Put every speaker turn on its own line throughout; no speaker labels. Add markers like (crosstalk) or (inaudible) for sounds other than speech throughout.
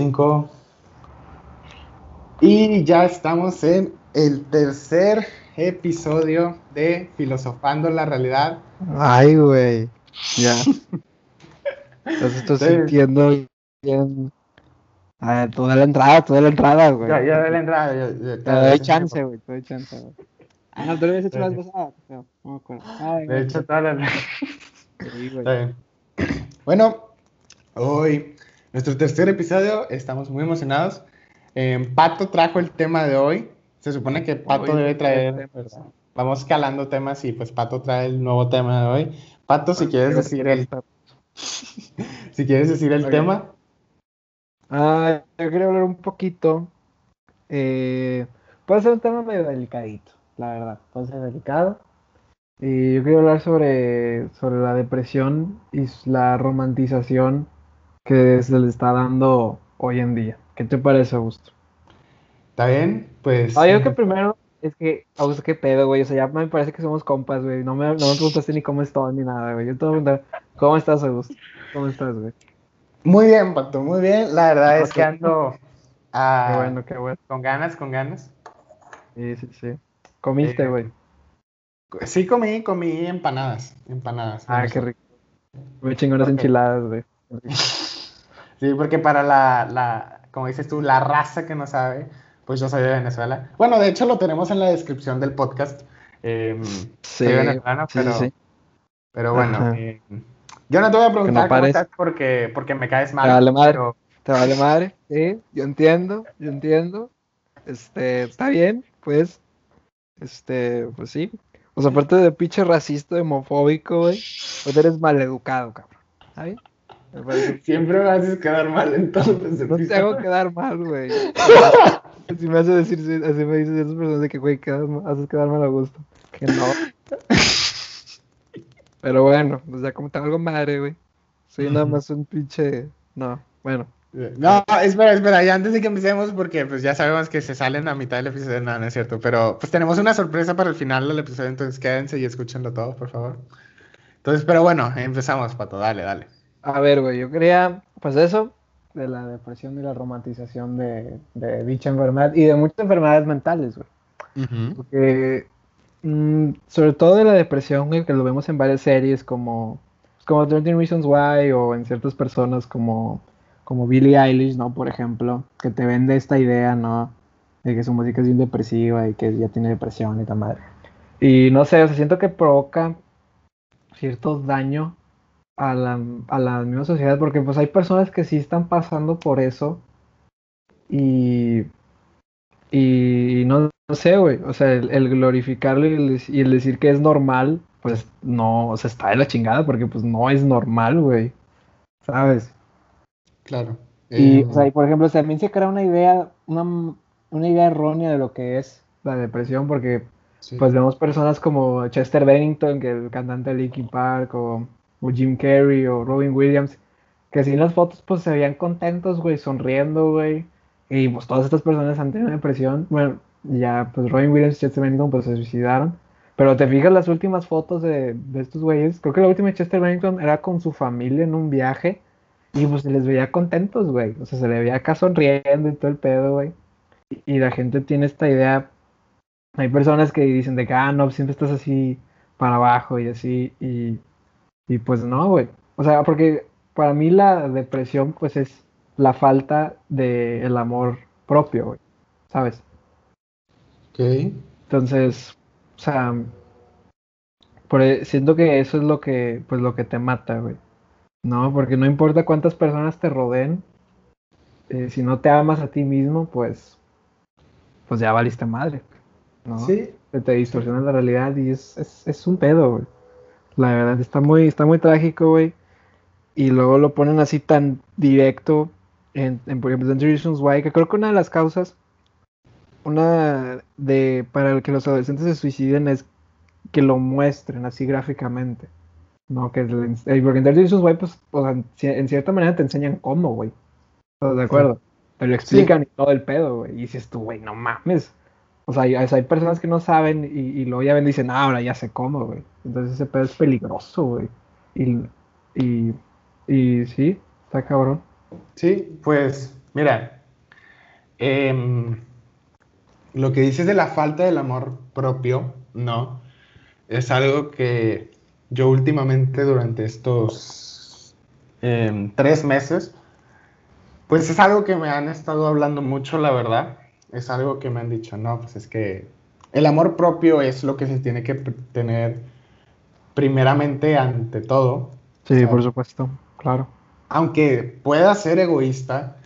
5. Y ya estamos en el tercer episodio de Filosofando la Realidad.
Ay, güey. Ya. (laughs) Entonces estoy sintiendo bien. A ver, toda la entrada, toda la entrada, güey.
Ya, ya de la entrada. Ya, ya,
Te doy chance, güey, te doy chance, güey. Ah, no, tú lo habías hecho más pasada. No, no me acuerdo. Ay,
De hecho, toda la
Sí.
Bueno, hoy, nuestro tercer episodio, estamos muy emocionados. Eh, Pato trajo el tema de hoy. Se supone que Pato
Hoy
debe traer, vamos calando temas y pues Pato trae el nuevo tema de hoy. Pato, si quieres decir el, (laughs) si quieres decir el tema.
Ah, yo quería hablar un poquito. Eh, puede ser un tema medio delicadito, la verdad. Puede ser delicado. Y yo quería hablar sobre, sobre la depresión y la romantización que se le está dando hoy en día. ¿Qué te parece, Augusto?
¿Está bien? Pues.
Ah, yo que primero es que, Augusto, qué pedo, güey. O sea, ya me parece que somos compas, güey. No me, no me preguntaste ni cómo estoy ni nada, güey. Yo te voy a preguntar, ¿cómo estás, Augusto? ¿Cómo estás, güey?
Muy bien, Pato, muy bien. La verdad es que ando ah,
Qué bueno, qué bueno.
con ganas, con ganas.
Sí, sí, sí. Comiste,
Eh,
güey.
Sí comí, comí empanadas, empanadas.
Ah,
me
qué rico. Muy chingonas
Ok.
enchiladas, güey.
Sí, porque para la, la, como dices tú, la raza que no sabe, pues yo soy de Venezuela. Bueno, de hecho lo tenemos en la descripción del podcast. Eh,
Sí,
soy venezolano,
sí, sí,
pero,
sí.
pero bueno, eh, yo no te voy a preguntar cómo
pares.
estás porque, porque me caes mal.
Te vale madre.
pero-
¿Te vale madre? Sí, yo entiendo, yo entiendo. Este, está bien, pues. Este, pues sí. O sea, aparte de pinche racista, homofóbico, güey, pues eres maleducado, cabrón. ¿Está bien? Me parece-
Siempre me haces quedar mal entonces.
No te hago quedar mal, güey. Si me hace decir, así me dices esas personas de que, güey, haces quedar mal a gusto. Que no. Pero bueno, pues ya como te algo madre, güey. Soy nada
Ujú.
más un pinche. No, bueno.
No, espera, espera, ya antes de que empecemos, porque pues ya sabemos que se salen a mitad del episodio, no, no es cierto, pero pues tenemos una sorpresa para el final del episodio, entonces quédense y escúchenlo todo, por favor. Entonces, pero bueno, empezamos, Pato, dale, dale.
A ver, güey, yo quería, pues eso, de la depresión y la romantización de, de dicha enfermedad y de muchas enfermedades mentales, güey. Porque, mm, sobre todo de la depresión, güey, que lo vemos en varias series como, como 13 Reasons Why o en ciertas personas como, como Billie Eilish, ¿no? Por ejemplo, que te vende esta idea, ¿no? De que su música es bien depresiva y que ya tiene depresión y tal madre. Y no sé, o sea, siento que provoca cierto daño a la, a la misma sociedad, porque pues hay personas que sí están pasando por eso y, y no, no sé, güey, o sea, el, el glorificarlo y el, y el decir que es normal, pues no, o sea, está de la chingada, porque pues no es normal, güey, ¿sabes?
Claro.
Y,
Eh,
o sea, y por ejemplo, también se crea una idea, una, una idea errónea de lo que es la depresión, porque
sí.
pues vemos personas como Chester Bennington, que es el cantante de Linkin Park, o, o Jim Carrey, o Robin Williams, que si en las fotos pues se veían contentos, güey, sonriendo, güey. Y pues todas estas personas han tenido depresión. Bueno, ya pues Robin Williams y Chester Bennington pues se suicidaron. Pero te fijas las últimas fotos de, de estos güeyes, creo que la última de Chester Bennington era con su familia en un viaje. Y pues se les veía contentos, güey. O sea, se le veía acá sonriendo y todo el pedo, güey. Y, y la gente tiene esta idea hay personas que dicen de que, ah, no, siempre estás así para abajo y así, y, y pues no, güey. O sea, porque para mí la depresión, pues es la falta del amor propio, güey, ¿sabes?
Ok.
Entonces, o sea, por e- siento que eso es lo que, pues lo que te mata, güey. No, porque no importa cuántas personas te rodeen, eh, si no te amas a ti mismo, pues, pues ya valiste madre, ¿no?
Sí.
te distorsiona la realidad y es, es, es un pedo, güey. La verdad, está muy, está muy trágico, güey. Y luego lo ponen así tan directo en, en por ejemplo, 20 Reasons Why, que creo que una de las causas, una de, para el que los adolescentes se suiciden es que lo muestren así gráficamente. No, que eh, porque en 30 Reasons Why, pues, o sea, en en cierta manera te enseñan cómo, güey. ¿Estás de acuerdo? Te lo explican y todo el pedo, güey. Y dices tú, güey, no mames. O sea, hay, personas que no saben y, y luego ya ven y dicen, ah, ahora ya sé cómo, güey. Entonces ese pedo es peligroso, güey. Y, y, y sí, está cabrón.
Sí, pues Mira, em, lo que dices de la falta del amor propio, no, es algo que yo últimamente durante estos em, tres meses, pues es algo que me han estado hablando mucho, la verdad. Es algo que me han dicho, no, pues es que el amor propio es lo que se tiene que tener primeramente ante todo.
Sí, por supuesto, claro.
Aunque pueda ser egoísta,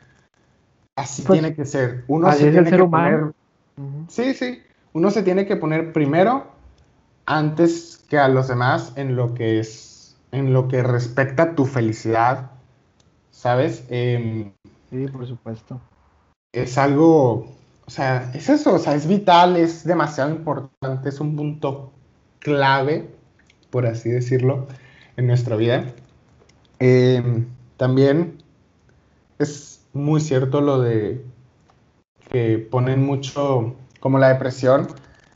así pues, tiene que ser. Uno se tiene que poner. Sí, sí. Uno se tiene que poner primero antes que a los demás en lo que es, en lo que respecta a tu felicidad, ¿sabes? Em,
sí, por supuesto.
Es algo, sea, es eso, o sea, es vital, es demasiado importante, es un punto clave, por así decirlo, en nuestra vida. Em, también es muy cierto lo de que ponen mucho, como la depresión,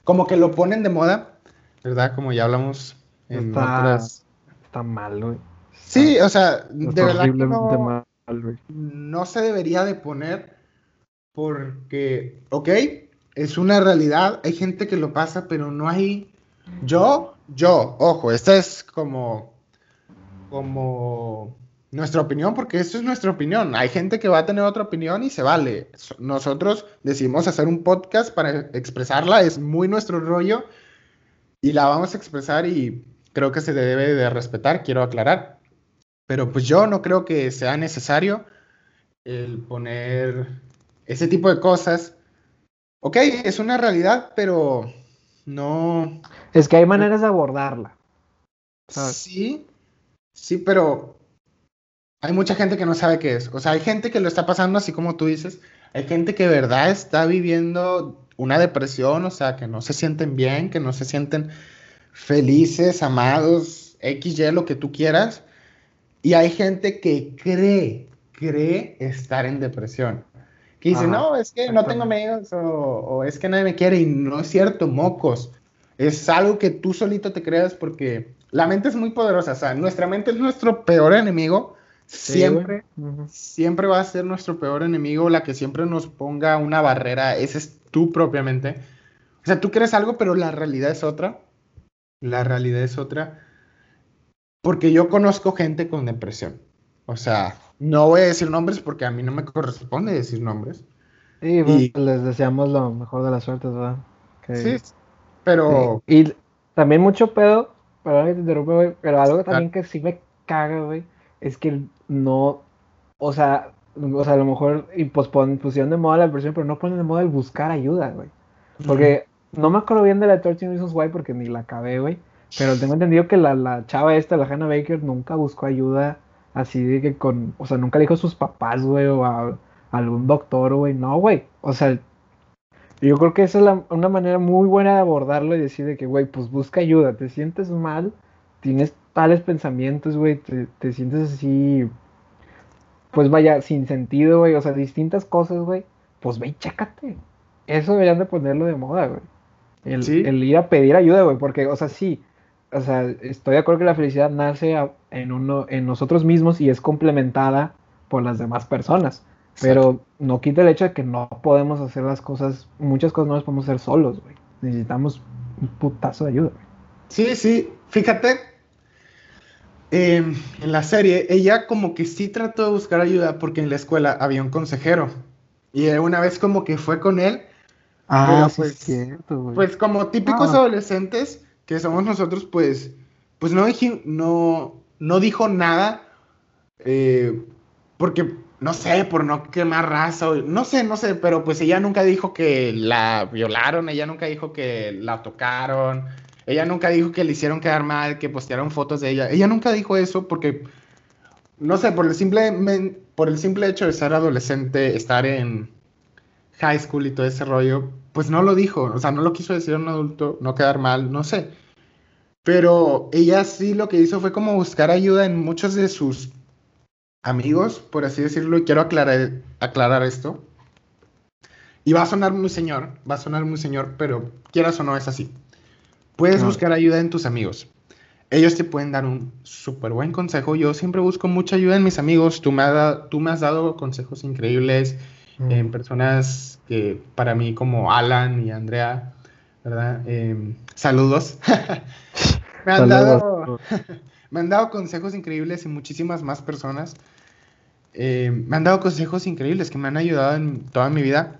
como que lo ponen de moda, ¿verdad? Como ya hablamos en
está, otras... Está mal, güey.
Sí, o sea, de verdad que no, no se debería de poner porque, ok, es una realidad, hay gente que lo pasa, pero no hay... Yo, yo, ojo, esta es como, como nuestra opinión, porque esto es nuestra opinión. Hay gente que va a tener otra opinión y se vale. Nosotros decidimos hacer un podcast para expresarla, es muy nuestro rollo y la vamos a expresar y creo que se debe de respetar, quiero aclarar. Pero pues yo no creo que sea necesario el poner ese tipo de cosas. Ok, es una realidad, pero no.
Es que hay maneras de abordarla.
Sí, sí, pero hay mucha gente que no sabe qué es. O sea, hay gente que lo está pasando así como tú dices. Hay gente que de verdad está viviendo una depresión, o sea, que no se sienten bien, que no se sienten felices, amados, X, Y, lo que tú quieras. Y hay gente que cree, cree estar en depresión. Y dice, no, es que no tengo amigos o, es que nadie me quiere y no es cierto, mocos. Es algo que tú solito te creas porque la mente es muy poderosa, o sea, nuestra mente es nuestro peor enemigo. Siempre, siempre va a ser nuestro peor enemigo, la que siempre nos ponga una barrera, ese es tú propiamente. O sea, tú crees algo, pero la realidad es otra. La realidad es otra. Porque yo conozco gente con depresión. O sea, no voy a decir nombres porque a mí no me corresponde decir nombres.
Sí, pues, les deseamos lo mejor de las suertes, ¿verdad?
Sí, pero...
Y también mucho pedo, perdón que te interrumpa, güey, pero algo también que sí me caga, güey, es que no, o sea, o sea, a lo mejor y pusieron de moda la versión, pero no ponen de moda el buscar ayuda, güey. Porque no me acuerdo bien de la 13 Reasons Why porque ni la acabé, güey. Pero tengo entendido que la, la chava esta, la Hannah Baker, nunca buscó ayuda Así de que con, o sea, nunca le dijo a sus papás, güey, o a, algún doctor, güey. No, güey. O sea, yo creo que esa es una manera muy buena de abordarlo y decir de que, güey, pues busca ayuda. Te sientes mal, tienes tales pensamientos, güey, te, sientes así, pues vaya, sin sentido, güey. O sea, distintas cosas, güey. Pues ve y chécate. Eso deberían de ponerlo de moda, güey. El, el ir a pedir ayuda, güey, porque, o sea, sí, o sea, estoy de acuerdo que la felicidad nace en, uno, en nosotros mismos y es complementada por las demás personas. Pero no quita el hecho de que no podemos hacer las cosas, muchas cosas no las podemos hacer solos, güey. Necesitamos un putazo de ayuda.
Sí, sí, fíjate, em, en la serie, ella como que sí trató de buscar ayuda porque en la escuela había un consejero. Y una vez como que fue con él.
Ah, pues, cierto, güey.
Pues como típicos ah. adolescentes, que somos nosotros, pues, pues no, no, no dijo nada, eh, porque, no sé, por no quemar raza, no sé, no sé, pero pues ella nunca dijo que la violaron, ella nunca dijo que la tocaron, ella nunca dijo que le hicieron quedar mal, que postearon fotos de ella, ella nunca dijo eso porque, no sé, por el simple, por el simple hecho de ser adolescente, estar en high school y todo ese rollo, pues no lo dijo, o sea, no lo quiso decir a un adulto, no quedar mal, no sé. Pero ella sí lo que hizo fue como buscar ayuda en muchos de sus amigos, por así decirlo, y quiero aclarar, aclarar esto. Y va a sonar muy señor, va a sonar muy señor, pero quieras o no es así. Puedes buscar ayuda en tus amigos. ellos te pueden dar un súper buen consejo. Yo siempre busco mucha ayuda en mis amigos. Tú me, tú me has dado consejos increíbles mm. en personas que para mí como Alan y Andrea, ¿verdad? Em, saludos. (laughs) me, han Dado, (laughs) me han dado consejos increíbles y muchísimas más personas. Em, me han dado consejos increíbles que me han ayudado en toda mi vida.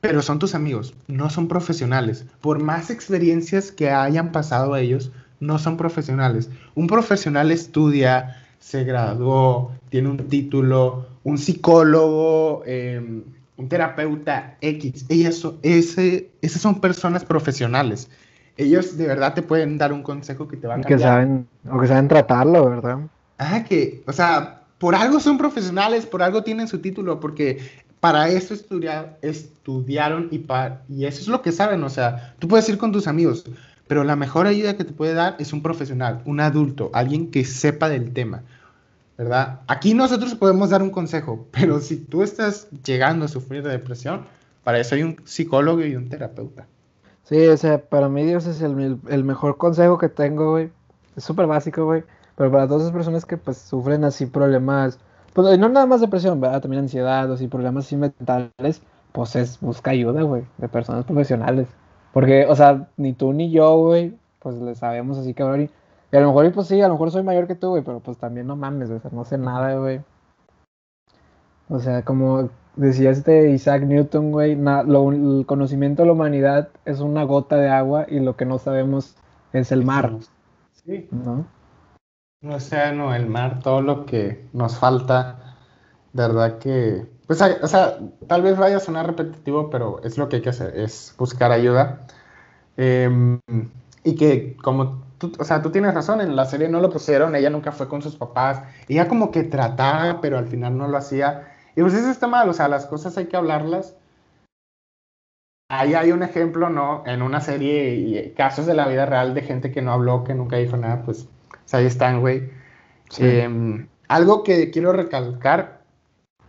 Pero son tus amigos, no son profesionales. Por más experiencias que hayan pasado ellos, no son profesionales. Un profesional estudia, se graduó, tiene un título, un psicólogo, em, un terapeuta X. Ellas ese, esas son personas profesionales. Ellos de verdad te pueden dar un consejo que te va a
cambiar. Que saben, o que saben tratarlo, ¿verdad?
Ah, que, o sea, por algo son profesionales, por algo tienen su título, porque para eso estudiar, estudiaron y, y eso es lo que saben. O sea, tú puedes ir con tus amigos, pero la mejor ayuda que te puede dar es un profesional, un adulto, alguien que sepa del tema, ¿verdad? Aquí nosotros podemos dar un consejo, pero si tú estás llegando a sufrir de depresión, para eso hay un psicólogo y un terapeuta.
Sí, o sea, para mí Dios es el, el mejor consejo que tengo, güey. Es súper básico, güey. Pero para todas esas personas que pues sufren así problemas, pues no nada más depresión, ¿verdad? También ansiedad o así problemas así mentales, pues es busca ayuda, güey, de personas profesionales. Porque, o sea, ni tú ni yo, güey, pues le sabemos así cabrón. Y a lo mejor, pues sí, a lo mejor soy mayor que tú, güey, pero pues también no mames, o sea, no sé nada, güey. O sea, como decía este Isaac Newton, güey, el conocimiento de la humanidad es una gota de agua y lo que no sabemos es el mar.
Sí. ¿No? El océano, el mar, todo lo que nos falta, verdad que pues, o sea, tal vez vaya a sonar repetitivo, pero es lo que hay que hacer, es buscar ayuda. Em, y que como tú, o sea, tú tienes razón, en la serie no lo pusieron, ella nunca fue con sus papás, ella como que trataba, pero al final no lo hacía. Y pues eso está mal, o sea, las cosas hay que hablarlas. Ahí hay un ejemplo, ¿no? En una serie y casos de la vida real de gente que no habló, que nunca dijo nada, pues, ahí están, güey. Em, algo que quiero recalcar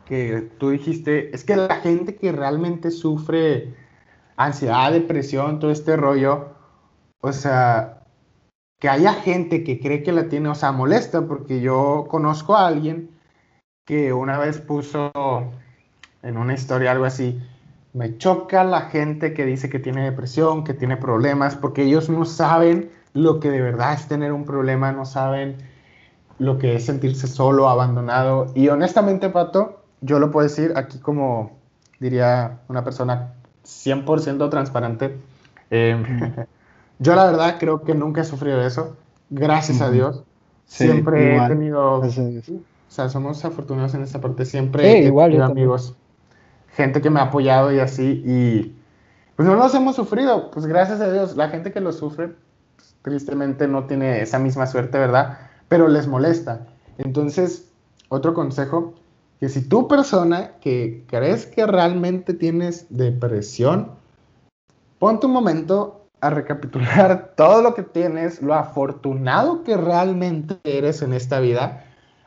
que tú dijiste, es que la gente que realmente sufre ansiedad, depresión, todo este rollo, o sea, que haya gente que cree que la tiene, o sea, molesta, porque yo conozco a alguien que una vez puso en una historia algo así, me choca la gente que dice que tiene depresión, que tiene problemas, porque ellos no saben lo que de verdad es tener un problema, no saben lo que es sentirse solo, abandonado. Y honestamente, Pato, yo lo puedo decir aquí como diría una persona 100% transparente. Em, (laughs) yo la verdad creo que nunca he sufrido eso, gracias a Dios. siempre he tenido... O sea, somos afortunados en esta parte, siempre he igual, tenido amigos, gente que me ha apoyado y así, y pues no los hemos sufrido, pues gracias a Dios, la gente que lo sufre, pues, tristemente no tiene esa misma suerte, ¿verdad? Pero les molesta. Entonces, otro consejo, que si tú persona que crees que realmente tienes depresión, ponte un momento a recapitular (laughs) todo lo que tienes, lo afortunado que realmente eres en esta vida,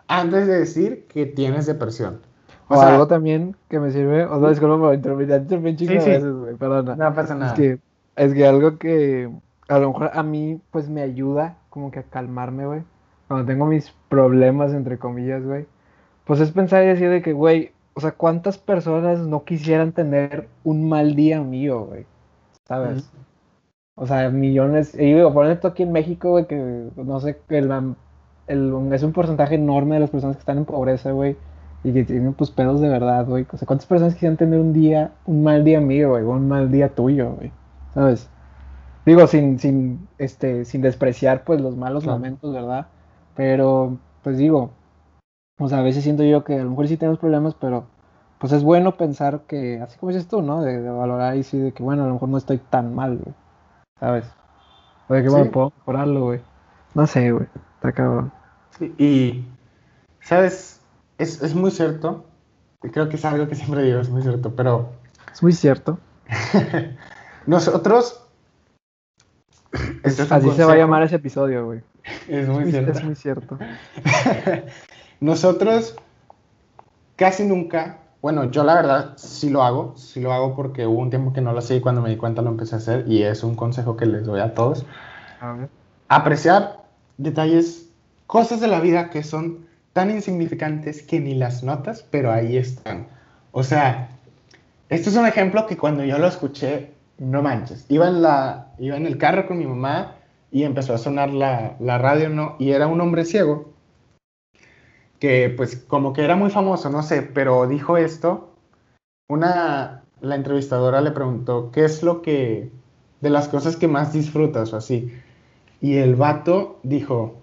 antes de decir que tienes depresión.
O, algo también que me sirve, o sea, es como interrumpir, sí, sí. veces, güey, perdona.
No pasa nada.
Es que, es que algo que a lo mejor a mí, pues me ayuda como que a calmarme, güey. Cuando tengo mis problemas, entre comillas, güey pues es pensar y decir de que, güey, o sea, ¿cuántas personas no quisieran tener un mal día mío, güey? ¿Sabes? O sea, millones, y digo, por esto aquí en México, güey, que no sé, el, el, es un porcentaje enorme de las personas que están en pobreza, güey, y que tienen pues pedos de verdad, güey. O sea, ¿cuántas personas quisieran tener un día, un mal día mío, güey, o un mal día tuyo, güey? ¿Sabes? Digo, sin, sin, este, sin despreciar, pues, los malos momentos, ¿verdad? Pero, pues digo, o sea, a veces siento yo que a lo mejor sí tenemos problemas, pero pues es bueno pensar que, así como dices tú, ¿no? De, valorar y sí, de que bueno, a lo mejor no estoy tan mal, güey. ¿Sabes? O de que bueno, puedo mejorarlo, güey. No sé, güey. Está cabrón.
Sí, y, ¿sabes? Es, es muy cierto. Y creo que es algo que siempre digo, es muy cierto, pero...
Es muy cierto. (laughs)
Nosotros...
Este así se va a llamar ese episodio, güey.
Es muy cierto.
Es muy cierto. (laughs)
Nosotros casi nunca, bueno, yo la verdad sí lo hago, sí lo hago porque hubo un tiempo que no lo hacía y cuando me di cuenta lo empecé a hacer y es un consejo que les doy a todos. Apreciar detalles, cosas de la vida que son tan insignificantes que ni las notas, pero ahí están. O sea, esto es un ejemplo que cuando yo lo escuché, no manches. Iba en, la, iba en el carro con mi mamá y empezó a sonar la, la radio, ¿no? Y era un hombre ciego que pues como que era muy famoso, no sé, pero dijo esto. Una, la entrevistadora le preguntó, ¿qué es lo que, de las cosas que más disfrutas o así? Y el vato dijo,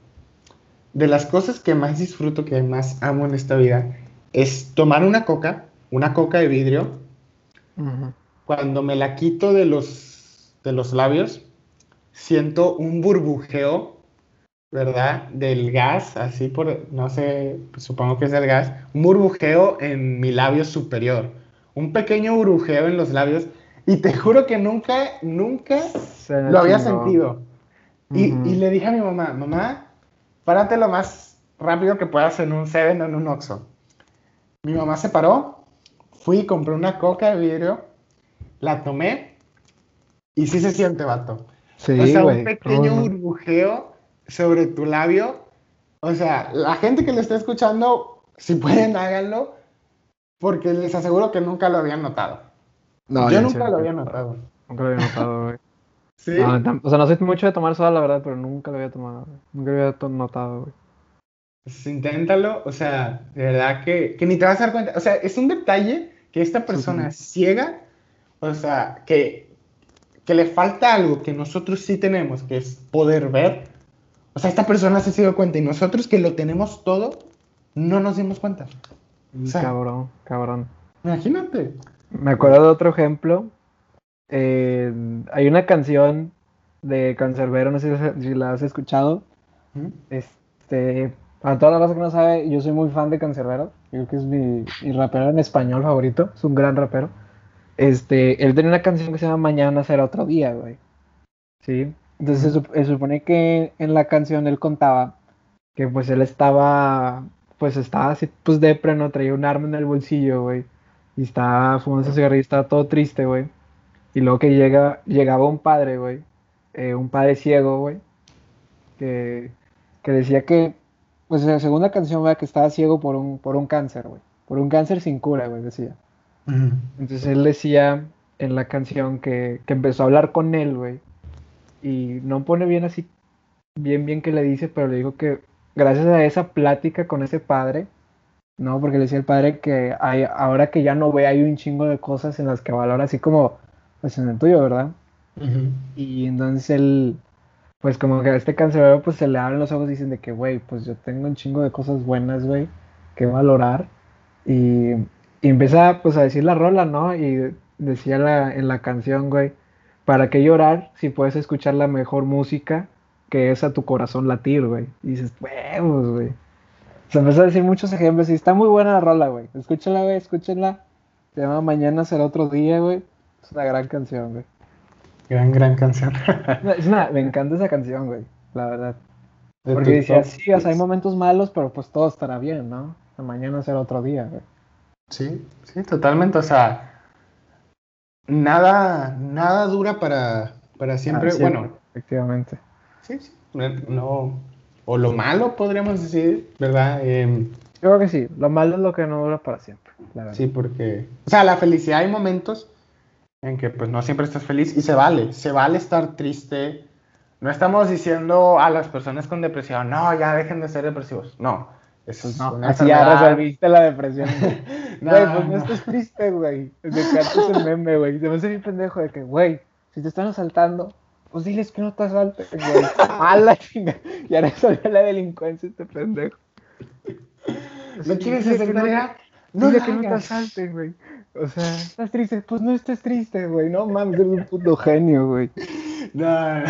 de las cosas que más disfruto, que más amo en esta vida, es tomar una coca, una coca de vidrio, cuando me la quito de los, de los labios, siento un burbujeo, ¿verdad? Del gas, así por, no sé, supongo que es el gas, un burbujeo en mi labio superior, un pequeño burbujeo en los labios, y te juro que nunca, nunca lo había sentido. Y, y, le dije a mi mamá, mamá, párate lo más rápido que puedas en un Seven o en un Oxxo. Mi mamá se paró, fui, compré una coca de vidrio, la tomé y sí se siente, vato. Sí, o sea, un pequeño burbujeo sobre tu labio. O sea, la gente que lo está escuchando, si pueden, (laughs) háganlo, porque les aseguro que nunca lo habían notado. No, Yo nunca lo había notado.
Nunca lo había notado, güey. (laughs) ¿Sí? o sea, no soy mucho de tomar soda, la verdad, pero nunca lo había tomado. Nunca lo había notado, güey.
Pues inténtalo, o sea, de verdad que, que, ni te vas a dar cuenta. O sea, es un detalle que esta persona ciega, o sea, que, que le falta algo que nosotros sí tenemos, que es poder ver. O sea, esta persona se dio cuenta y nosotros que lo tenemos todo, no nos dimos cuenta.
O sea, cabrón, cabrón.
Imagínate.
Me acuerdo de otro ejemplo eh, hay una canción de Cancerbero, no sé si, la has escuchado. Este, para toda la raza que no sabe, yo soy muy fan de Cancerbero. Creo que es mi, rapero en español favorito. Es un gran rapero. Este, él tenía una canción que se llama Mañana será otro día, güey. Sí. Entonces se, supone que en la canción él contaba que pues él estaba, pues estaba así, pues depre, no traía un arma en el bolsillo, güey. Y estaba fumando ese cigarrillo, estaba todo triste, güey. Y luego que llega, llegaba un padre, güey, eh, un padre ciego, güey, que, decía que, pues en la segunda canción, güey, que estaba ciego por un, por un cáncer, güey, por un cáncer sin cura, güey, decía. Entonces él decía en la canción que, que empezó a hablar con él, güey, y no pone bien así, bien, bien que le dice, pero le dijo que gracias a esa plática con ese padre, no, porque le decía el padre que hay, ahora que ya no ve, hay un chingo de cosas en las que valora, así como pues en el tuyo, ¿verdad? Y entonces él, pues como que a este cancerbero pues se le abren los ojos y dicen de que, güey, pues yo tengo un chingo de cosas buenas, güey, que valorar. Y, y, empieza pues a decir la rola, ¿no? Y decía la, en la canción, güey, ¿para qué llorar si puedes escuchar la mejor música que es a tu corazón latir, güey? Y dices, huevos, güey. Se empezó a decir muchos ejemplos y está muy buena la rola, güey. Escúchala, güey, escúchala. Se llama Mañana será otro día, güey. Es una gran canción, güey.
Gran, gran canción.
es una, me encanta esa canción, güey, la verdad. Porque decía, sí, o sea, hay momentos malos, pero pues todo estará bien, ¿no? Mañana será otro día, güey.
Sí, sí, totalmente. O sea, nada, nada dura para, para siempre. Ah, bueno,
efectivamente.
Sí, sí. No, o lo malo podríamos decir, ¿verdad? Eh,
Yo creo que sí. Lo malo es lo que no dura para siempre.
Sí, porque, o sea, la felicidad hay momentos en que pues no siempre estás feliz y se vale, se vale estar triste. No estamos diciendo a las personas con depresión, no, ya dejen de ser depresivos. No, eso es
no, así ya resolviste la depresión. (laughs) no, güey, pues no, estés triste, güey. De que antes el meme, güey. Se me hace bien pendejo de que, güey, si te están asaltando, pues diles que no te asalten, güey. (laughs) A la chinga. Ya resolvió la delincuencia este pendejo.
¿No quieres hacer nada?
No, dile que no te asalten, güey. O sea, ¿estás triste? Pues no estés triste, güey. No mames, eres un puto genio, güey.
No.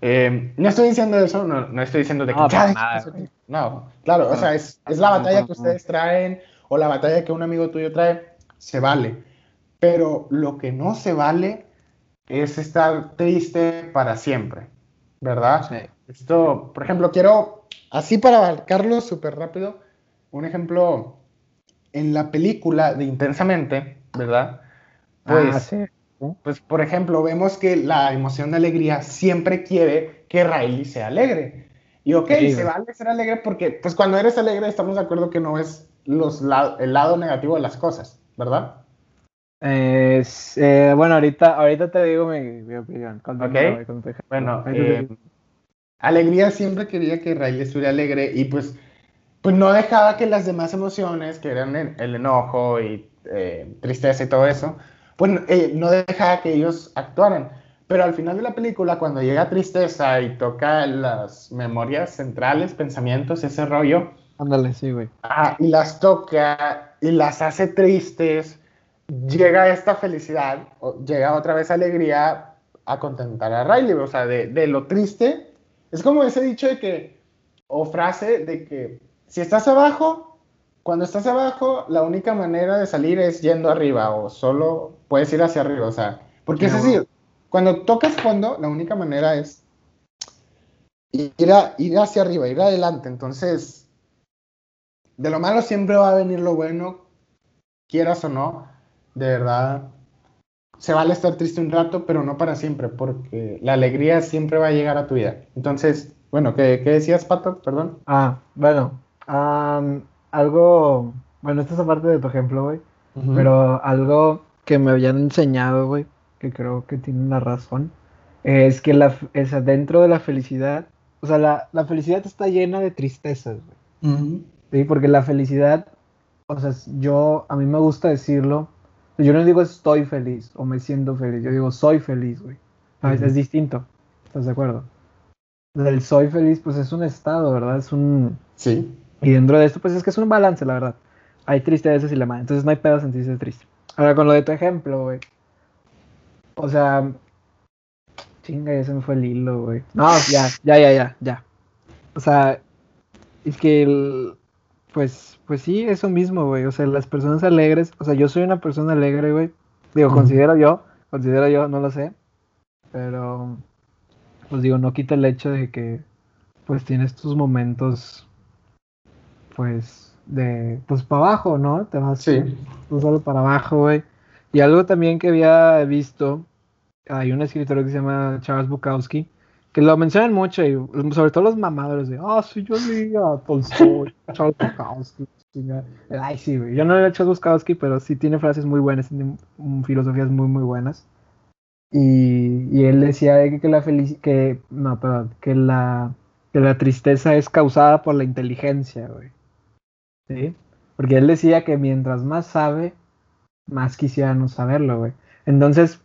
Eh, no estoy diciendo eso, no, no estoy diciendo de que no, nada, no claro, o sea, es, es la batalla que ustedes traen o la batalla que un amigo tuyo trae, se vale. Pero lo que no se vale es estar triste para siempre, ¿verdad? Sí. Esto, por ejemplo, quiero, así para abarcarlo súper rápido, un ejemplo en la película de Intensamente, ¿verdad?
Pues, ah,
pues por ejemplo, vemos que la emoción de alegría siempre quiere que Riley sea alegre. Y ok, se vale ser alegre porque pues cuando eres alegre estamos de acuerdo que no es los el lado negativo de las cosas, ¿verdad?
Eh, bueno, ahorita, ahorita te digo mi, opinión.
Bueno, eh, Alegría siempre quería que Riley estuviera alegre y pues, pues no dejaba que las demás emociones, que eran el, enojo y eh, tristeza y todo eso, pues no dejaba que ellos actuaran. Pero al final de la película, cuando llega tristeza y toca las memorias centrales, pensamientos, ese rollo.
Ándale, sí, güey.
Ah, y las toca y las hace tristes llega esta felicidad, llega otra vez alegría a contentar a Riley, o sea, de, lo triste. Es como ese dicho de que, o frase de que si estás abajo, cuando estás abajo, la única manera de salir es yendo arriba o solo puedes ir hacia arriba, o sea, porque es decir, cuando tocas fondo, la única manera es ir, ir hacia arriba, ir adelante, entonces, de lo malo siempre va a venir lo bueno, quieras o no, de verdad, se vale estar triste un rato, pero no para siempre, porque la alegría siempre va a llegar a tu vida. Entonces, bueno, ¿qué, decías, Pato? Perdón.
Ah, bueno, algo, bueno, esto es aparte de tu ejemplo, güey, pero algo que me habían enseñado, güey, que creo que tiene una razón, es que la, es dentro de la felicidad, o sea, la, la felicidad está llena de tristezas, güey. Sí, porque la felicidad, o sea, yo, a mí me gusta decirlo, yo no digo estoy feliz o me siento feliz, yo digo soy feliz, güey. Es distinto. ¿Estás de acuerdo? El soy feliz, pues es un estado, ¿verdad? Es un.
Sí.
Y dentro de esto, pues es que es un balance, la verdad. Hay tristezas y la más. Entonces no hay pedo sentirse triste. Ahora, con lo de tu ejemplo, güey. O sea. Chinga, ya se me fue el hilo, güey. No, ya, ya, ya, ya, ya. O sea, es que el, pues, pues sí, eso mismo, güey. O sea, las personas alegres, o sea, yo soy una persona alegre, güey. Digo, considero yo, considero yo, no lo sé. Pero, pues digo, no quita el hecho de que, pues tienes tus momentos, pues, de, pues para abajo, ¿no? Te vas
sí.
tú solo para abajo, güey. Y algo también que había visto, hay un escritor que se llama Charles Bukowski, que lo mencionan mucho, y sobre todo los mamadores de, ah, sí, yo leía Tolstoy, Charles Bukowski. Ay, sí, güey. Yo no he hecho Bukowski, pero sí tiene frases muy buenas, tiene filosofías muy, muy buenas. Y, y él decía que, la felicidad, que, no, perdón, que la, que la tristeza es causada por la inteligencia, güey. ¿Sí? Porque él decía que mientras más sabe, más quisiera no saberlo, güey. Entonces,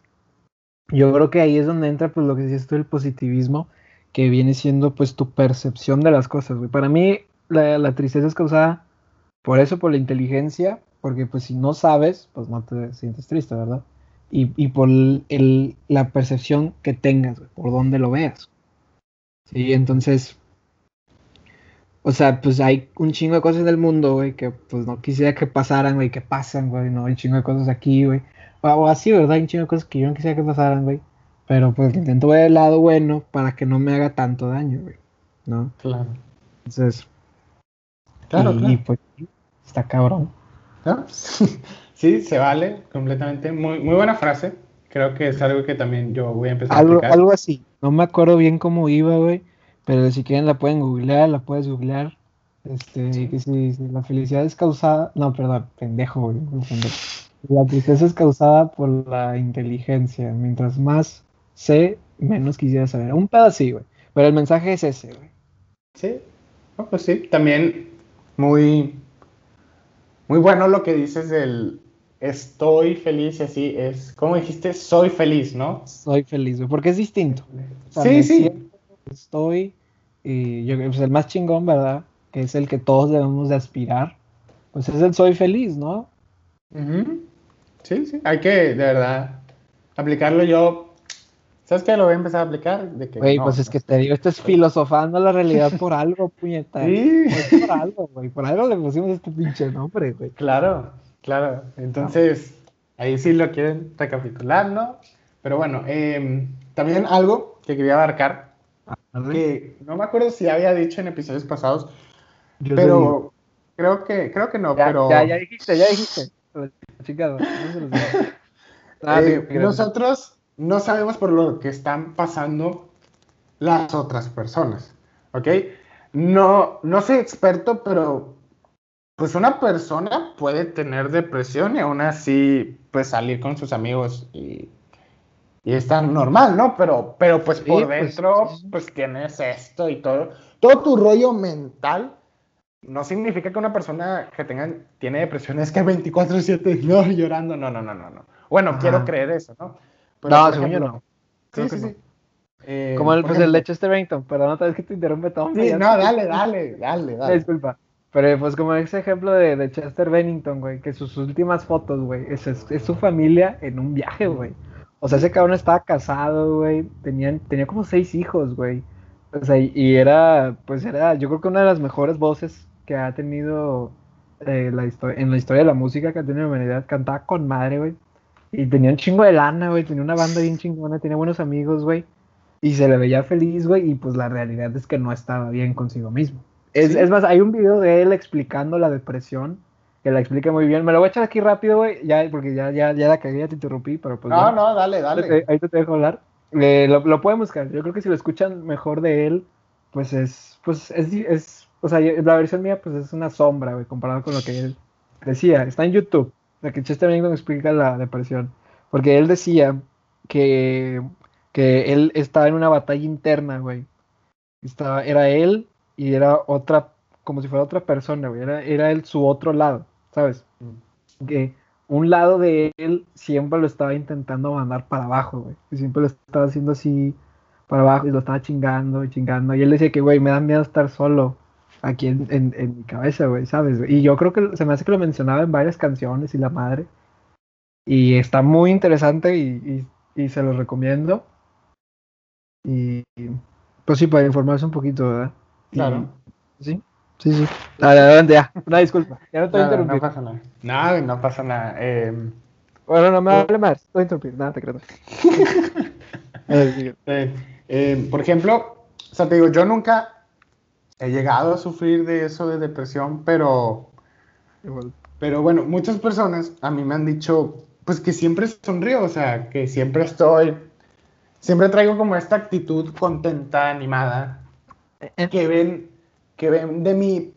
yo creo que ahí es donde entra pues lo que decías tú el positivismo, que viene siendo pues tu percepción de las cosas, güey. Para mí la, tristeza es causada por eso, por la inteligencia, porque pues si no sabes, pues no te sientes triste, ¿verdad? Y, y por el, la percepción que tengas, por donde lo veas. Sí, entonces, o sea, pues hay un chingo de cosas en el mundo, güey, que pues no quisiera que pasaran, güey, que pasan, güey, no, hay un chingo de cosas aquí, güey. O así, ¿verdad? Hay un chingo de cosas que yo no quisiera que pasaran, güey. Pero pues intento ver el lado bueno para que no me haga tanto daño, güey. ¿No?
Claro.
Entonces. Claro, y, claro. pues está cabrón. (laughs)
Sí, se vale completamente. Muy, muy buena frase. Creo que es algo que también yo voy a empezar
algo,
a
aplicar. Algo así. No me acuerdo bien cómo iba, güey. Pero si quieren la pueden googlear, la puedes googlear. Este, que si, la felicidad es causada. No, perdón, pendejo, güey. La tristeza es causada por la inteligencia. Mientras más sé, menos quisiera saber. Un pedacito, güey. Pero el mensaje es ese, güey.
Sí, pues sí. También muy, muy bueno lo que dices del estoy feliz y así. Es, como dijiste, soy feliz, ¿no?
Soy feliz, güey. Porque es distinto.
sí, sí.
Estoy, y yo pues el más chingón, ¿verdad? Que es el que todos debemos de aspirar. Pues es el soy feliz, ¿no?
Sí, sí, hay que de verdad aplicarlo yo. ¿Sabes qué? Lo voy a empezar a aplicar. De que
güey, pues es que te digo, esto es filosofando la realidad por algo, puñeta.
Sí.
por algo, güey. Por algo le pusimos este pinche nombre, güey.
Claro, claro. Entonces, ahí sí lo quieren recapitular, ¿no? Pero bueno, em, también algo que quería abarcar, que no me acuerdo si había dicho en episodios pasados, pero creo que, creo que no,
ya,
pero...
Ya, ya dijiste, ya dijiste. (laughs)
Ah, eh, nosotros no sabemos por lo que están pasando las otras personas, ¿ok? No, no soy experto, pero pues una persona puede tener depresión y aún así pues salir con sus amigos y, y estar normal, ¿no? Pero, pero pues por pues, dentro pues tienes esto y todo, todo tu rollo mental no significa que una persona que tenga, tiene depresión es que 24/7 no (laughs) llorando, no, no, no, no, no. Bueno, quiero creer eso, ¿no?
no, según yo no. Sí, sí, sí. Eh, Como el, pues el de Chester Bennington, perdón, otra vez que te interrumpe todo.
Sí, no, dale, (laughs) dale, dale, dale.
Disculpa. Pero pues como ese ejemplo de, de Chester Bennington, güey, que sus últimas fotos, güey, es, es, su familia en un viaje, güey. O sea, ese cabrón estaba casado, güey, tenía, tenía como seis hijos, güey. O sea, y era, pues era, yo creo que una de las mejores voces que ha tenido eh, la en la historia de la música que ha tenido la humanidad. Cantaba con madre, güey. Y tenía un chingo de lana, güey. Tenía una banda bien chingona, tenía buenos amigos, güey. Y se le veía feliz, güey. Y pues la realidad es que no estaba bien consigo mismo. Es, es, más, hay un video de él explicando la depresión. Que la explica muy bien. Me lo voy a echar aquí rápido, güey. Ya, porque ya, ya, ya la cagué, ya te interrumpí. Pero pues.
No, no, dale, dale.
Ahí te, dejo hablar. Eh, lo, lo pueden buscar. Yo creo que si lo escuchan mejor de él, pues es, pues es, es o sea, la versión mía pues es una sombra, güey, comparado con lo que él decía. Está en YouTube, la que Chester Bennington explica la depresión. Porque él decía que, que él estaba en una batalla interna, güey. Estaba, era él y era otra, como si fuera otra persona, güey. Era, era él su otro lado, ¿sabes? Que un lado de él siempre lo estaba intentando mandar para abajo, güey. Y siempre lo estaba haciendo así para abajo y lo estaba chingando y chingando. Y él decía que, güey, me da miedo estar solo aquí en, en, mi cabeza, güey, ¿sabes? Y yo creo que se me hace que lo mencionaba en varias canciones y la madre. Y está muy interesante y, y, se lo recomiendo. Y pues sí, para informarse un poquito, ¿verdad?
Claro.
sí, sí, sí. Adelante, ya. Una disculpa. Ya no te
voy No pasa nada. No, no pasa nada. Eh...
Bueno, no me hable más. Estoy interrumpiendo. Nada, te creo. (laughs)
eh, eh, por ejemplo, o sea, te digo, yo nunca he llegado a sufrir de eso de depresión, pero, pero bueno, muchas personas a mí me han dicho, pues que siempre sonrío, o sea, que siempre estoy, siempre traigo como esta actitud contenta, animada, eh. que ven, que ven de mí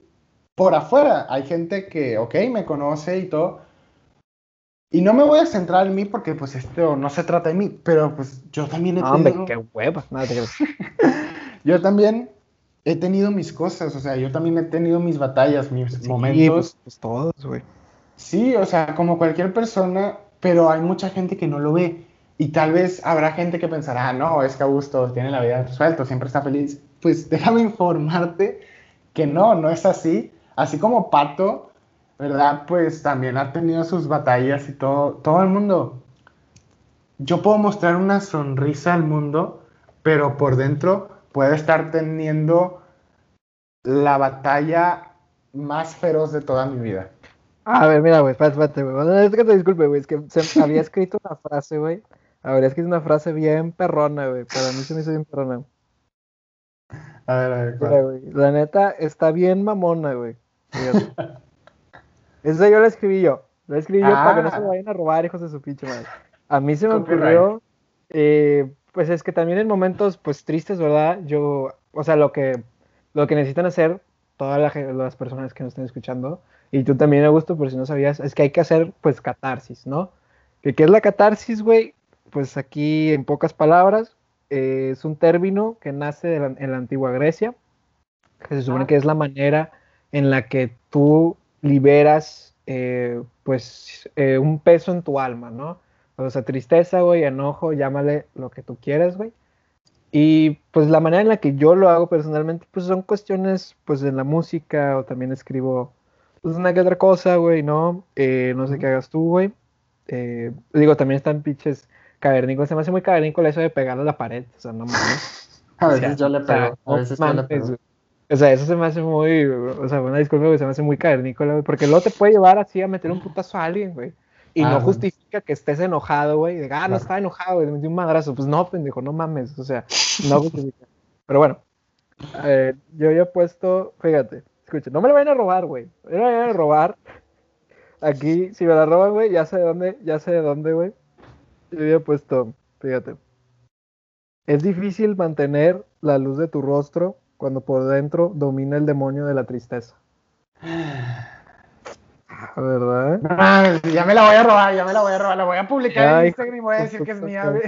por afuera. Hay gente que, ok, me conoce y todo. Y no me voy a centrar en mí porque pues esto no se trata de mí, pero pues yo también he tenido...
Hombre, qué hueva. (laughs)
Yo también he tenido mis cosas, o sea, yo también he tenido mis batallas, mis momentos.
Pues, pues, todos, güey.
Sí, o sea, como cualquier persona, pero hay mucha gente que no lo ve. Y tal vez habrá gente que pensará, ah, no, es que Augusto tiene la vida resuelta, siempre está feliz. Pues (laughs) déjame informarte que no, no es así. Así como Pato, ¿verdad? Pues también ha tenido sus batallas y todo, todo el mundo. Yo puedo mostrar una sonrisa al mundo, pero por dentro puede estar teniendo la batalla más feroz de toda mi vida.
A ver, mira, güey, espérate, güey. es que te disculpe, güey, es que había escrito una frase, güey. Habría escrito una frase bien perrona, güey. Para mí se me hizo bien perrona.
A ver, a ver, Mira,
güey, la neta está bien mamona, güey. (laughs) Esa yo la escribí yo. La escribí yo para que no se ah. vayan a robar, hijos de su pinche madre. A mí se me ocurrió, eh, pues es que también en momentos pues tristes, ¿verdad? Yo, o sea, lo que, lo que necesitan hacer todas las personas que nos estén escuchando, y tú también, Augusto, por si no sabías, es que hay que hacer pues catarsis, ¿no? ¿Qué, es la catarsis, güey? Pues aquí en pocas palabras, eh, es un término que nace en la antigua Grecia, que se supone que es la manera en la que tú liberas eh, pues eh, un peso en tu alma, ¿no? O sea, tristeza, güey, enojo, llámale lo que tú quieras, güey. Y pues la manera en la que yo lo hago personalmente, pues son cuestiones, pues en la música o también escribo, pues una que otra cosa, güey, ¿no? Eh, no sé qué hagas tú, güey. Digo, también están pinches cavernícolas. Se me hace muy cavernícola eso de pegarle a la pared. O sea, no mames.
a veces yo le pego. a veces yo le pego.
O sea, eso se me hace muy, o sea, una disculpa, güey, se me hace muy cavernícola, güey, porque luego te puede llevar así a meter un putazo a alguien, güey. Y no ah, justifica que estés enojado, güey. De, ah, no estaba enojado, güey, me dio un madrazo. Pues no, pendejo, no mames. O sea, no justifica. Pero bueno, eh, yo ya he puesto, fíjate, escucha, no me lo vayan a robar, güey. No me lo vayan a robar. Aquí, si me la roban, güey, ya sé de dónde, ya sé de dónde, güey. Yo había puesto, fíjate. Es difícil mantener la luz de tu rostro cuando por dentro domina el demonio de la tristeza. ¿Verdad?
Ah, ya me la voy a robar, ya me la voy a robar. La voy a publicar en Instagram y voy a decir que es mía, güey.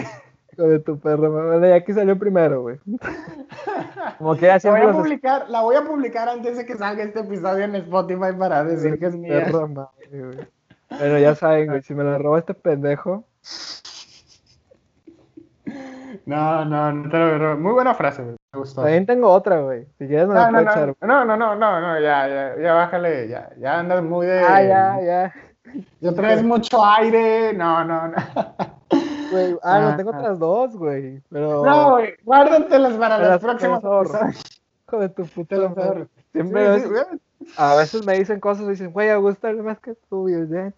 Hijo de tu perro, ya aquí salió primero, güey. (laughs)
Como que la voy a publicar, la voy a publicar antes de que salga este episodio en Spotify para decir que es mía.
Bueno, ya saben, güey, si me la roba este pendejo.
No, no, no te lo robo. Muy buena frase, güey. Me gustó.
También tengo otra, güey. Si quieres me
no,
la
no, no, echar. No, no, no, no, no, ya, ya, ya bájale, ya, ya andas muy de.
Ah, ya, ya.
Ya traes mucho aire. No, no, no.
Güey, ah, no, tengo otras dos, güey. Pero...
No, güey, guárdatelas para las próximas. (laughs)
Hijo de tu puta Siempre a veces me dicen cosas y dicen, güey, a gustar más que tú, y ya.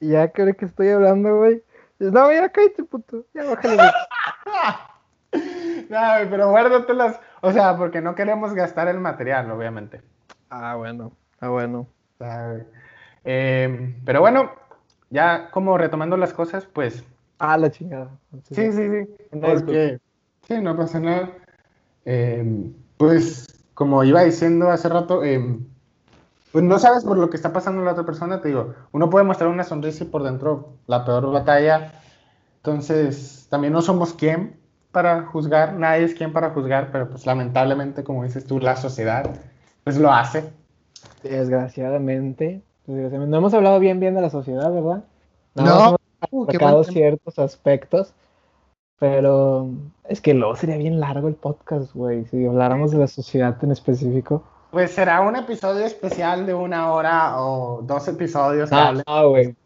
Y ya creo que estoy hablando, güey. No, ya cállate, puto. Ya bájale. (laughs)
no, pero guárdatelas. O sea, porque no queremos gastar el material, obviamente.
Ah, bueno. Ah, bueno.
Eh, pero bueno, ya como retomando las cosas, pues
Ah, la chingada.
sí, sí, sí. Porque, sí, no pasa nada. Em, pues, como iba diciendo hace rato, em, pues no sabes por lo que está pasando la otra persona, te digo, uno puede mostrar una sonrisa y por dentro la peor batalla. Entonces, también no somos quien para juzgar, nadie es quien para juzgar, pero pues lamentablemente, como dices tú, la sociedad, pues lo hace.
Desgraciadamente, desgraciadamente. No hemos hablado bien bien de la sociedad, ¿verdad? no uh, ciertos aspectos, pero es que luego sería bien largo el podcast, güey, si habláramos de la sociedad en específico.
Pues será un episodio especial de una hora o dos episodios.
Ah, güey.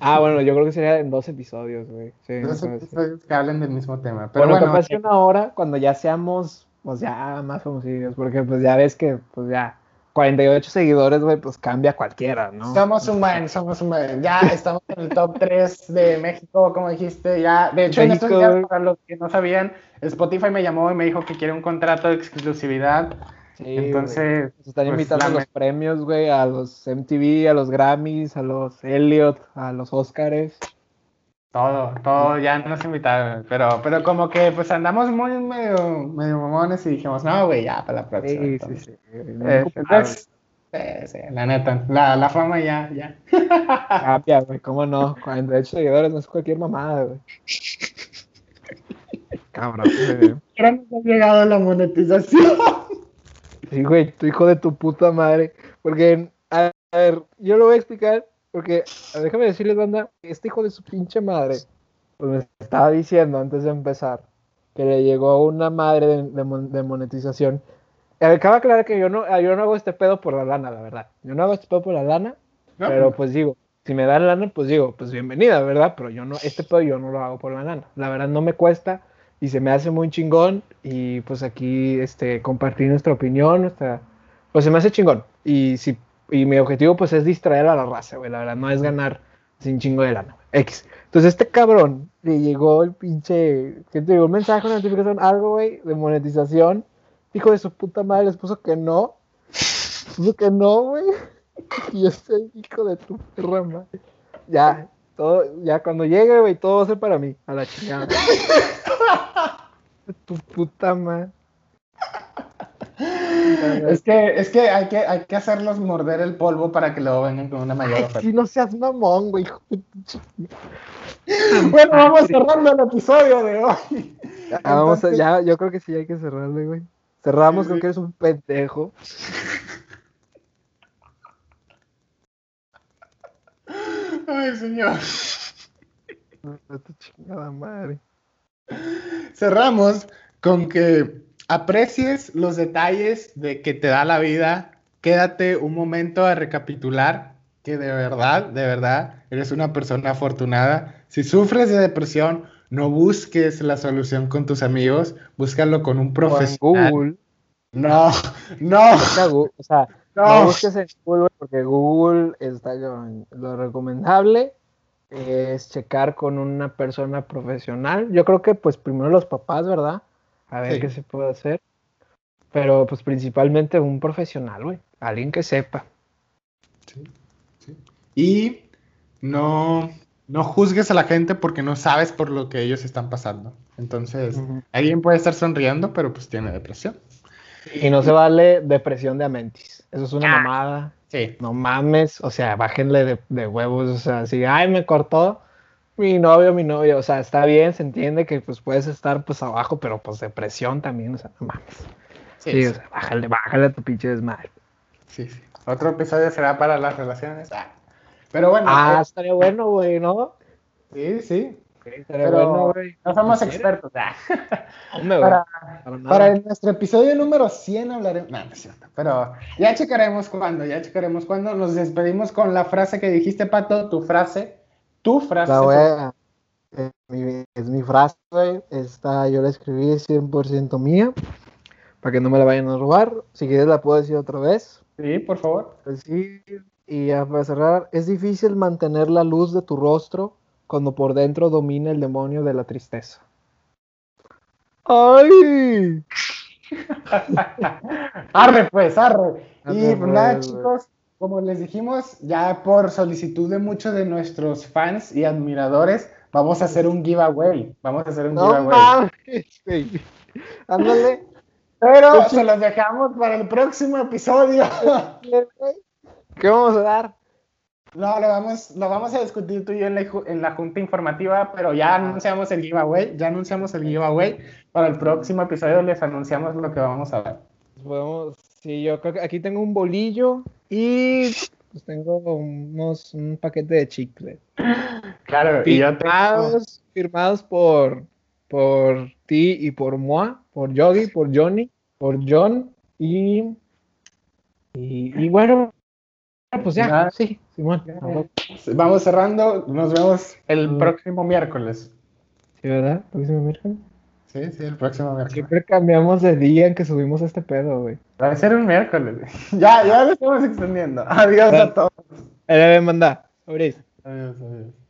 Ah, bueno, yo creo que sería en dos episodios, güey.
dos episodios que hablen del mismo tema.
Pero bueno, bueno capaz una hora cuando ya seamos, pues ya más famosillos, porque pues ya ves que, pues ya, 48 seguidores, güey, pues cambia cualquiera, ¿no?
Somos un buen, somos un buen. Ya estamos en el top 3 de México, como dijiste, ya. De hecho, en estos días, para los que no sabían, Spotify me llamó y me dijo que quiere un contrato de exclusividad. Sí, Entonces.
Están pues, invitando a los premios, güey, a los MTV, a los Grammys, a los Elliot, a los Oscars.
Todo, todo, ya nos invitaron, pero, pero como que pues andamos muy medio, medio mamones y dijimos, no, güey, ya para la próxima. Sí, sí, sí. Eh, sí, la neta, la, la fama ya, ya. (laughs)
Cambia, güey, cómo no, 48 seguidores no es cualquier mamada, güey. Cabrón, güey.
Ahora nos ha llegado la monetización.
Sí, güey, tu hijo de tu puta madre, porque, a ver, yo lo voy a explicar porque, déjame decirles, banda, este hijo de su pinche madre, pues me estaba diciendo antes de empezar que le llegó una madre de, monetización. Acaba de aclarar que yo no, yo no hago este pedo por la lana, la verdad. Yo no hago este pedo por la lana, pero pues digo, si me dan lana, pues digo, pues bienvenida, ¿verdad? Pero yo no, este pedo yo no lo hago por la lana. La verdad no me cuesta y se me hace muy chingón y pues aquí este, compartir nuestra opinión, nuestra, pues se me hace chingón. Y si y mi objetivo pues es distraer a la raza, güey, la verdad, no es ganar sin chingo de lana, X. Entonces este cabrón le llegó el pinche, ¿qué te digo? Un mensaje, una notificación, algo, güey, de monetización. Hijo de su puta madre les puso que no. Puso que no, güey. (laughs) Y este hijo de tu perra madre. Ya, todo, ya cuando llegue, güey, todo va a ser para mí, a la chingada. (laughs) tu puta madre.
Es que, es que hay que hay que hacerlos morder el polvo para que luego vengan con una mayor
oferta. Si no seas mamón, güey. (laughs)
bueno, vamos cerrando el episodio de hoy.
Vamos ya, yo creo que sí hay que cerrarle, güey. Cerramos con que eres un pendejo. (laughs)
Ay, señor.
chingada madre.
Cerramos con que aprecies los detalles de que te da la vida, quédate un momento a recapitular que de verdad, de verdad, eres una persona afortunada. Si sufres de depresión, no busques la solución con tus amigos, búscalo con un profesional. Google. No, no.
o sea, no. busques en Google porque Google está lo recomendable es checar con una persona profesional. Yo creo que pues primero los papás, ¿verdad? a ver qué se puede hacer. Pero pues principalmente un profesional, güey. Alguien que sepa.
Sí, sí. Y no, no juzgues a la gente porque no sabes por lo que ellos están pasando. Entonces, alguien puede estar sonriendo, pero pues tiene depresión.
Y no se vale depresión de amentis. Eso es una ah, mamada. Sí. No mames, o sea, bájenle de, huevos, o sea, si, ay, me cortó mi novio, mi novio, o sea, está bien, se entiende que pues puedes estar pues abajo, pero pues depresión también, o sea, no mames. Sí, O sea, bájale, bájale a tu pinche desmadre.
Sí, sí. Otro episodio será para las relaciones. Ah. Pero bueno.
Ah, eh, estaría bueno, güey, ¿no?
Sí, sí. Estaría bueno, güey. No somos expertos. Ah. (laughs) para, para, nuestro episodio número 100 hablaremos. No, no es cierto. Pero ya checaremos cuándo, ya checaremos cuándo. Nos despedimos con la frase que dijiste, Pato, tu frase. Tu frase.
La es, mi, es mi frase, güey. Esta yo la escribí 100% mía. Para que no me la vayan a robar. Si quieres la puedo decir otra vez.
Sí, por favor.
Pues sí, y para cerrar, es difícil mantener la luz de tu rostro cuando por dentro domina el demonio de la tristeza. ¡Ay! (laughs)
arre pues, arre. y pues, nada, chicos, como les dijimos, ya por solicitud de muchos de nuestros fans y admiradores, vamos a hacer un giveaway. Vamos a hacer un giveaway. Ándale. Pero se los dejamos para el próximo episodio. (laughs)
¿Qué vamos a dar?
No, lo vamos, lo vamos a discutir tú y yo en la, en la junta informativa, pero ya anunciamos el giveaway, ya anunciamos el giveaway. Para el próximo episodio les anunciamos lo que vamos a ver.
Podemos, sí, yo creo que aquí tengo un bolillo y pues tengo unos, un paquete de chicle.
Claro,
firmados, y firmados por, por ti y por moi, por Yogi, por Johnny, por John y, y, y bueno, pues ya, sí, Simón.
Vamos cerrando, nos vemos el mm. próximo miércoles.
¿Sí, verdad? ¿Próximo miércoles?
Sí, sí, el próximo miércoles.
Siempre cambiamos de día en que subimos este pedo, güey.
Va a ser un miércoles. (laughs) ya, ya lo estamos extendiendo. Adiós a todos.
Eh, manda.
Adiós, adiós.